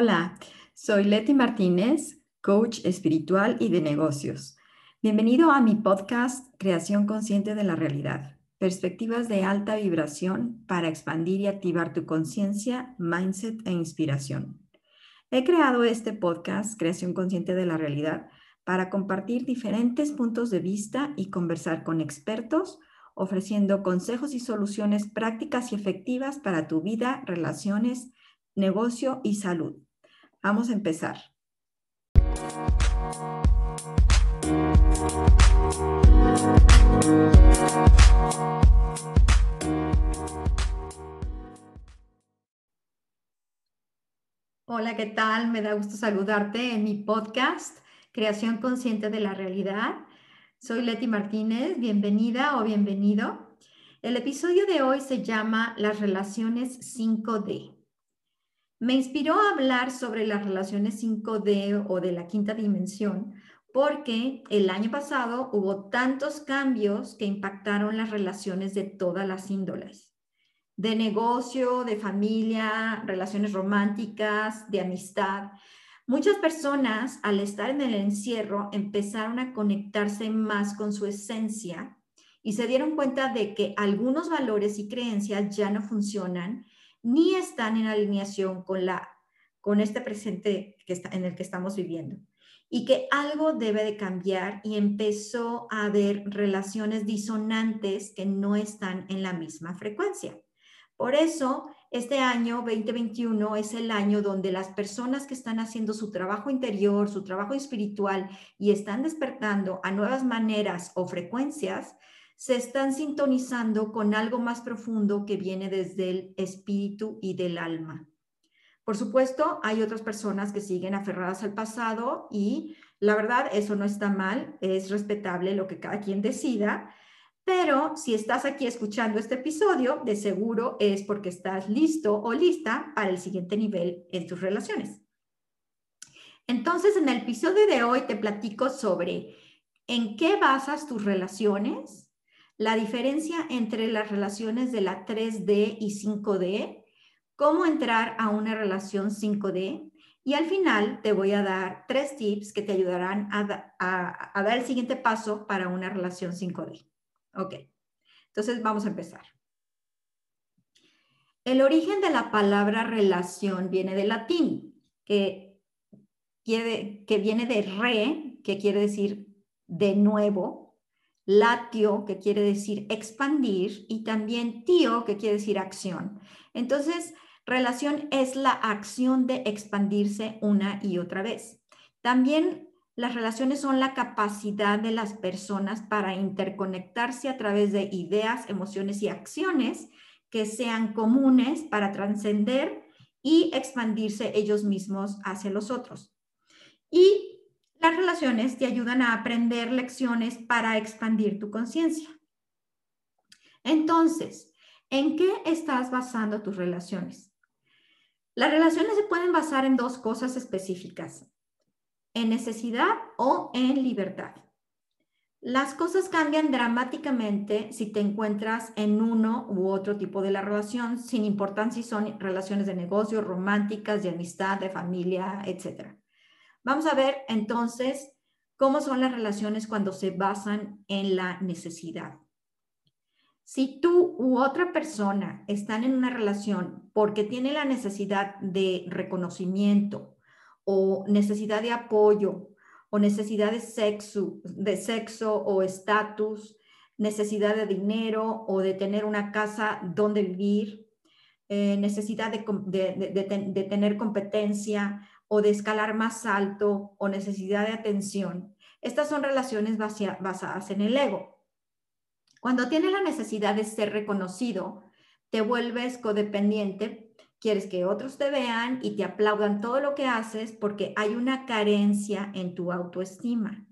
Hola, soy Leti Martínez, coach espiritual y de negocios. Bienvenido a mi podcast Creación Consciente de la Realidad. Perspectivas de alta vibración para expandir y activar tu conciencia, mindset e inspiración. He creado este podcast Creación Consciente de la Realidad para compartir diferentes puntos de vista y conversar con expertos, ofreciendo consejos y soluciones prácticas y efectivas para tu vida, relaciones, negocio y salud. Vamos a empezar. Hola, ¿qué tal? Me da gusto saludarte en mi podcast, Creación Consciente de la Realidad. Soy Leti Martínez, bienvenida o bienvenido. El episodio de hoy se llama Las relaciones 5D. Me inspiró a hablar sobre las relaciones 5D o de la quinta dimensión porque el año pasado hubo tantos cambios que impactaron las relaciones de todas las índoles, de negocio, de familia, relaciones románticas, de amistad. Muchas personas al estar en el encierro empezaron a conectarse más con su esencia y se dieron cuenta de que algunos valores y creencias ya no funcionan ni están en alineación con, la, con este presente que está, en el que estamos viviendo y que algo debe de cambiar y empezó a haber relaciones disonantes que no están en la misma frecuencia. Por eso, este año 2021 es el año donde las personas que están haciendo su trabajo interior, su trabajo espiritual y están despertando a nuevas maneras o frecuencias, se están sintonizando con algo más profundo que viene desde el espíritu y del alma. Por supuesto, hay otras personas que siguen aferradas al pasado y la verdad, eso no está mal, es respetable lo que cada quien decida, pero si estás aquí escuchando este episodio, de seguro es porque estás listo o lista para el siguiente nivel en tus relaciones. Entonces, en el episodio de hoy te platico sobre en qué basas tus relaciones, la diferencia entre las relaciones de la 3D y 5D, cómo entrar a una relación 5D y al final te voy a dar tres tips que te ayudarán a, dar el siguiente paso para una relación 5D. Ok, entonces vamos a empezar. El origen de la palabra relación viene del latín, que, que viene de re, que quiere decir de nuevo, latio, que quiere decir expandir, y también tío, que quiere decir acción. Entonces, relación es la acción de expandirse una y otra vez. También las relaciones son la capacidad de las personas para interconectarse a través de ideas, emociones y acciones que sean comunes para trascender y expandirse ellos mismos hacia los otros. Y las relaciones te ayudan a aprender lecciones para expandir tu conciencia. Entonces, ¿en qué estás basando tus relaciones? Las relaciones se pueden basar en dos cosas específicas, en necesidad o en libertad. Las cosas cambian dramáticamente si te encuentras en uno u otro tipo de la relación, sin importar si son relaciones de negocio, románticas, de amistad, de familia, etc. Vamos a ver entonces cómo son las relaciones cuando se basan en la necesidad. Si tú u otra persona están en una relación porque tiene la necesidad de reconocimiento o necesidad de apoyo o necesidad de sexo, de sexo o estatus, necesidad de dinero o de tener una casa donde vivir, eh, necesidad de, de, tener competencia o de escalar más alto o necesidad de atención. Estas son relaciones basadas en el ego. Cuando tienes la necesidad de ser reconocido, te vuelves codependiente, quieres que otros te vean y te aplaudan todo lo que haces porque hay una carencia en tu autoestima.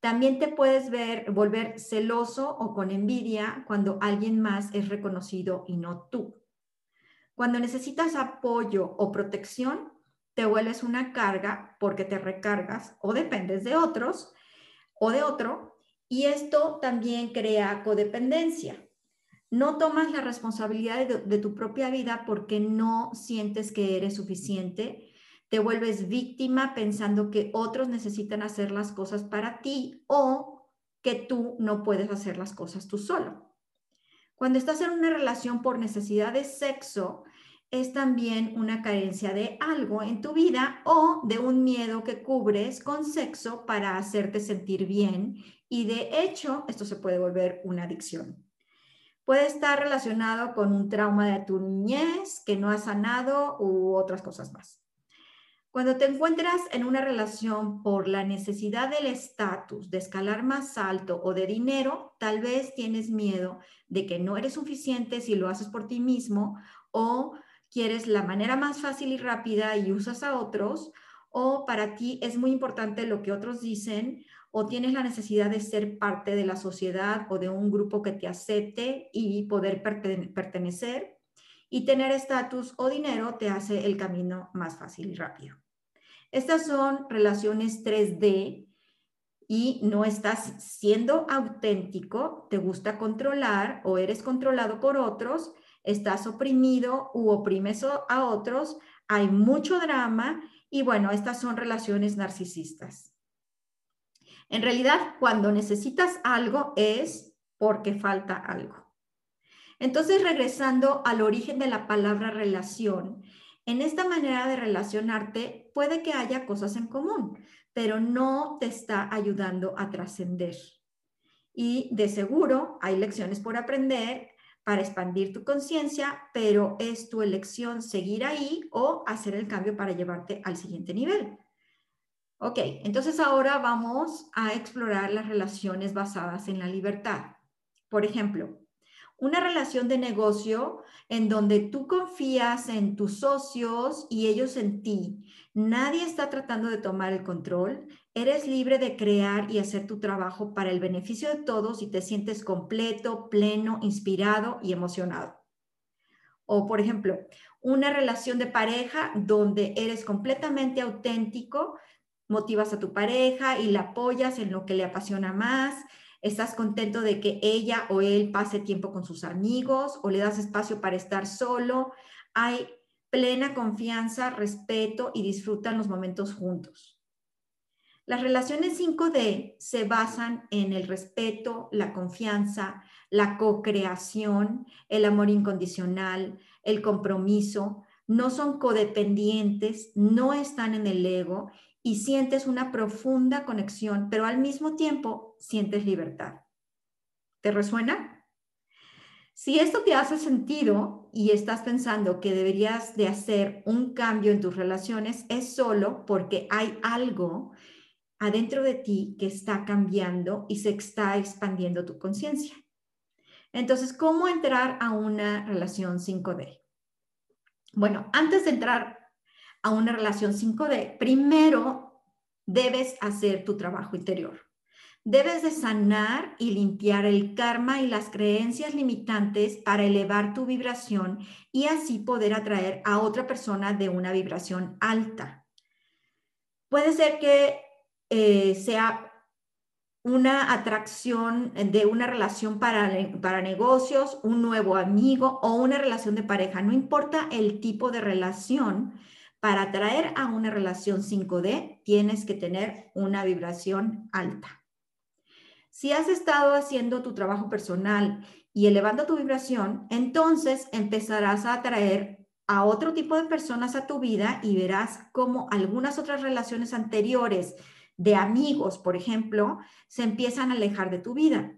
También te puedes ver, volver celoso o con envidia cuando alguien más es reconocido y no tú. Cuando necesitas apoyo o protección, te vuelves una carga porque te recargas o dependes de otros o de otro y esto también crea codependencia. No tomas la responsabilidad de, tu propia vida porque no sientes que eres suficiente. te vuelves víctima pensando que otros necesitan hacer las cosas para ti o que tú no puedes hacer las cosas tú solo. Cuando estás en una relación por necesidad de sexo, es también una carencia de algo en tu vida o de un miedo que cubres con sexo para hacerte sentir bien y de hecho esto se puede volver una adicción. Puede estar relacionado con un trauma de tu niñez que no has sanado u otras cosas más. Cuando te encuentras en una relación por la necesidad del estatus, de escalar más alto o de dinero, tal vez tienes miedo de que no eres suficiente si lo haces por ti mismo o quieres la manera más fácil y rápida y usas a otros, o para ti es muy importante lo que otros dicen, o tienes la necesidad de ser parte de la sociedad o de un grupo que te acepte y poder pertenecer, y tener estatus o dinero te hace el camino más fácil y rápido. Estas son relaciones 3D y no estás siendo auténtico, te gusta controlar o eres controlado por otros estás oprimido u oprimes a otros, hay mucho drama y bueno, estas son relaciones narcisistas. En realidad, cuando necesitas algo es porque falta algo. Entonces, regresando al origen de la palabra relación, en esta manera de relacionarte puede que haya cosas en común, pero no te está ayudando a trascender. Y de seguro hay lecciones por aprender para expandir tu conciencia, pero es tu elección seguir ahí o hacer el cambio para llevarte al siguiente nivel. Ok, entonces ahora vamos a explorar las relaciones basadas en la libertad. Por ejemplo, una relación de negocio en donde tú confías en tus socios y ellos en ti. Nadie está tratando de tomar el control. Eres libre de crear y hacer tu trabajo para el beneficio de todos y te sientes completo, pleno, inspirado y emocionado. O, por ejemplo, una relación de pareja donde eres completamente auténtico, motivas a tu pareja y la apoyas en lo que le apasiona más, estás contento de que ella o él pase tiempo con sus amigos o le das espacio para estar solo, hay plena confianza, respeto y disfrutan los momentos juntos. Las relaciones 5D se basan en el respeto, la confianza, la co-creación, el amor incondicional, el compromiso, no son codependientes, no están en el ego y sientes una profunda conexión, pero al mismo tiempo sientes libertad. ¿Te resuena? Si esto te hace sentido y estás pensando que deberías de hacer un cambio en tus relaciones, es solo porque hay algo adentro de ti que está cambiando y se está expandiendo tu conciencia. Entonces, ¿cómo entrar a una relación 5D? Bueno, antes de entrar a una relación 5D, primero debes hacer tu trabajo interior. Debes de sanar y limpiar el karma y las creencias limitantes para elevar tu vibración y así poder atraer a otra persona de una vibración alta. Puede ser que eh, sea una atracción de una relación para, para negocios, un nuevo amigo o una relación de pareja. No importa el tipo de relación, para atraer a una relación 5D tienes que tener una vibración alta. Si has estado haciendo tu trabajo personal y elevando tu vibración, entonces empezarás a atraer a otro tipo de personas a tu vida y verás cómo algunas otras relaciones anteriores de amigos, por ejemplo, se empiezan a alejar de tu vida.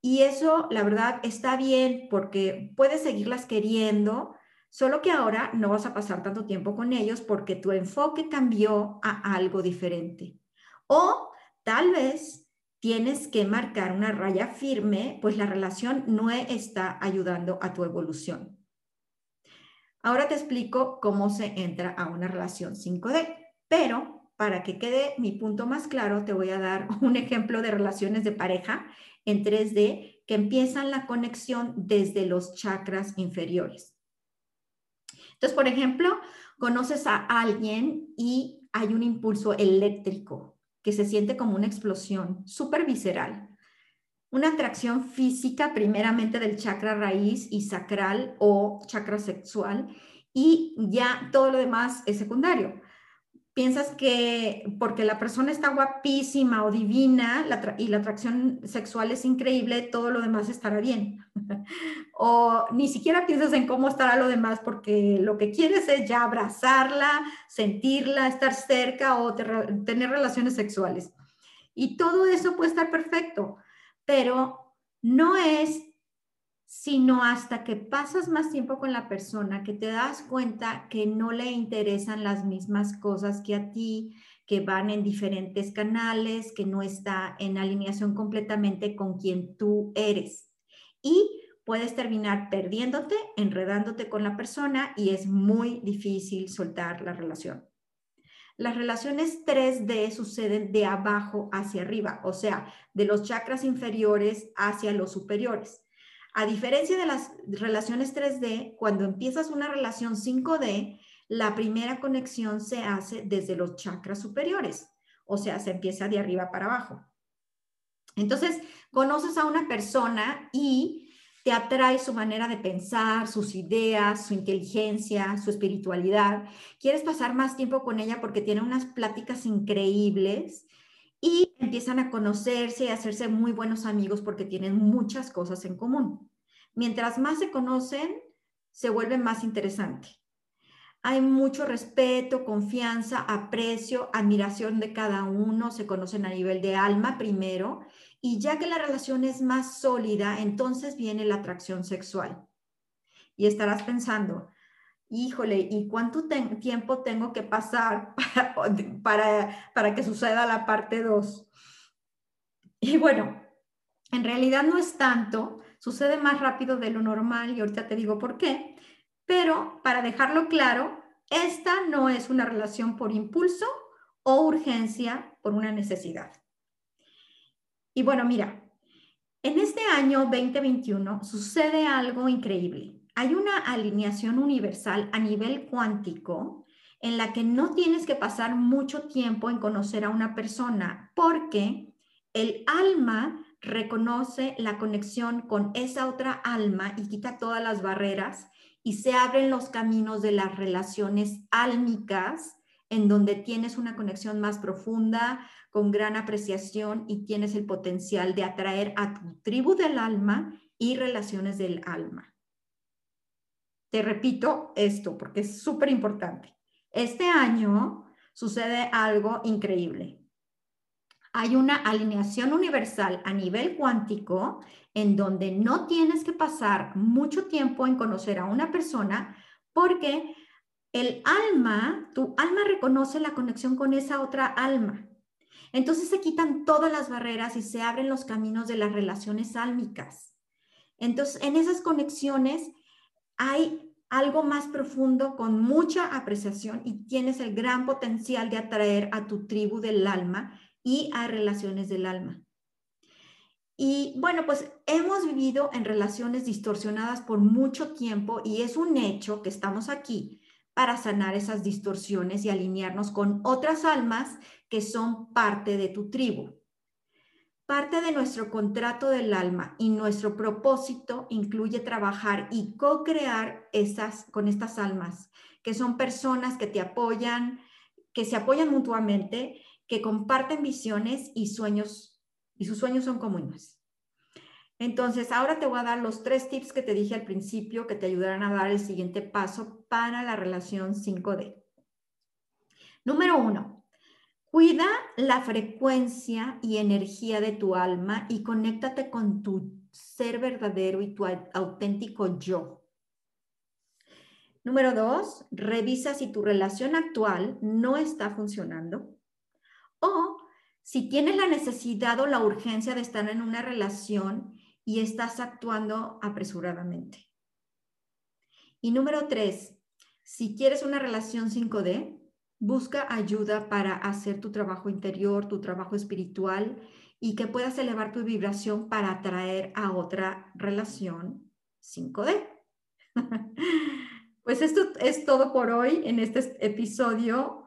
Y eso, la verdad, está bien porque puedes seguirlas queriendo, Solo que ahora no vas a pasar tanto tiempo con ellos porque tu enfoque cambió a algo diferente. O tal vez tienes que marcar una raya firme, pues la relación no está ayudando a tu evolución. Ahora te explico cómo se entra a una relación 5D, pero para que quede mi punto más claro, te voy a dar un ejemplo de relaciones de pareja en 3D que empiezan la conexión desde los chakras inferiores. Entonces, por ejemplo, conoces a alguien y hay un impulso eléctrico que se siente como una explosión súper visceral. Una atracción física primeramente del chakra raíz y sacral o chakra sexual y ya todo lo demás es secundario. Piensas que porque la persona está guapísima o divina y la atracción sexual es increíble, todo lo demás estará bien. o ni siquiera piensas en cómo estará lo demás porque lo que quieres es ya abrazarla, sentirla, estar cerca o tener relaciones sexuales. Y todo eso puede estar perfecto, pero no es sino hasta que pasas más tiempo con la persona, que te das cuenta que no le interesan las mismas cosas que a ti, que van en diferentes canales, que no está en alineación completamente con quien tú eres. Y puedes terminar perdiéndote, enredándote con la persona y es muy difícil soltar la relación. Las relaciones 3D suceden de abajo hacia arriba, o sea, de los chakras inferiores hacia los superiores. A diferencia de las relaciones 3D, cuando empiezas una relación 5D, la primera conexión se hace desde los chakras superiores, o sea, se empieza de arriba para abajo. Entonces, conoces a una persona y te atrae su manera de pensar, sus ideas, su inteligencia, su espiritualidad. Quieres pasar más tiempo con ella porque tiene unas pláticas increíbles y empiezan a conocerse y a hacerse muy buenos amigos porque tienen muchas cosas en común. Mientras más se conocen, se vuelve más interesante. Hay mucho respeto, confianza, aprecio, admiración de cada uno, se conocen a nivel de alma primero, y ya que la relación es más sólida, entonces viene la atracción sexual. Y estarás pensando, híjole, ¿y cuánto tiempo tengo que pasar para, para, que suceda la parte 2? Y bueno, en realidad no es tanto, sucede más rápido de lo normal y ahorita te digo por qué, pero para dejarlo claro, esta no es una relación por impulso o urgencia por una necesidad. Y bueno, mira, en este año 2021 sucede algo increíble hay una alineación universal a nivel cuántico en la que no tienes que pasar mucho tiempo en conocer a una persona porque el alma reconoce la conexión con esa otra alma y quita todas las barreras y se abren los caminos de las relaciones álmicas en donde tienes una conexión más profunda, con gran apreciación y tienes el potencial de atraer a tu tribu del alma y relaciones del alma. Te repito esto porque es súper importante. Este año sucede algo increíble. Hay una alineación universal a nivel cuántico en donde no tienes que pasar mucho tiempo en conocer a una persona porque el alma, tu alma reconoce la conexión con esa otra alma. Entonces se quitan todas las barreras y se abren los caminos de las relaciones álmicas. Entonces, en esas conexiones hay algo más profundo con mucha apreciación y tienes el gran potencial de atraer a tu tribu del alma y a relaciones del alma. Y bueno, pues hemos vivido en relaciones distorsionadas por mucho tiempo y es un hecho que estamos aquí para sanar esas distorsiones y alinearnos con otras almas que son parte de tu tribu. Parte de nuestro contrato del alma y nuestro propósito incluye trabajar y co-crear esas, con estas almas, que son personas que te apoyan, que se apoyan mutuamente, que comparten visiones y sueños, y sus sueños son comunes. Entonces, ahora te voy a dar los tres tips que te dije al principio que te ayudarán a dar el siguiente paso para la relación 5D. Número uno, Cuida la frecuencia y energía de tu alma y conéctate con tu ser verdadero y tu auténtico yo. Número dos, revisa si tu relación actual no está funcionando o si tienes la necesidad o la urgencia de estar en una relación y estás actuando apresuradamente. Y número tres, si quieres una relación 5D, Busca ayuda para hacer tu trabajo interior, tu trabajo espiritual y que puedas elevar tu vibración para atraer a otra relación 5D. pues esto es todo por hoy en este episodio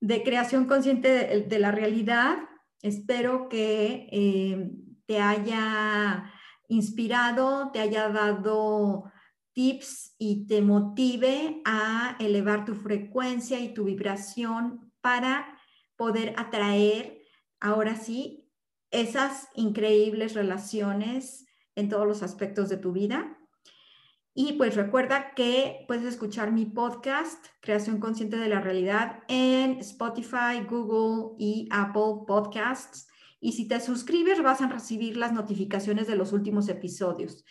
de creación consciente de, la realidad. Espero que eh, te haya inspirado, te haya dado tips y te motive a elevar tu frecuencia y tu vibración para poder atraer, ahora sí, esas increíbles relaciones en todos los aspectos de tu vida. Y pues recuerda que puedes escuchar mi podcast, Creación Consciente de la Realidad, en Spotify, Google y Apple Podcasts. Y si te suscribes, vas a recibir las notificaciones de los últimos episodios.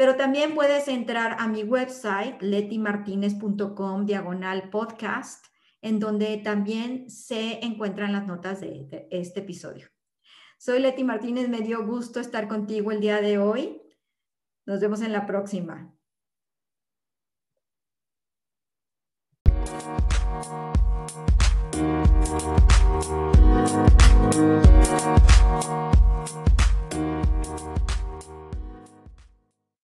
Pero también puedes entrar a mi website, letimartinez.com, diagonal podcast, en donde también se encuentran las notas de este episodio. Soy Leti Martínez, me dio gusto estar contigo el día de hoy. Nos vemos en la próxima.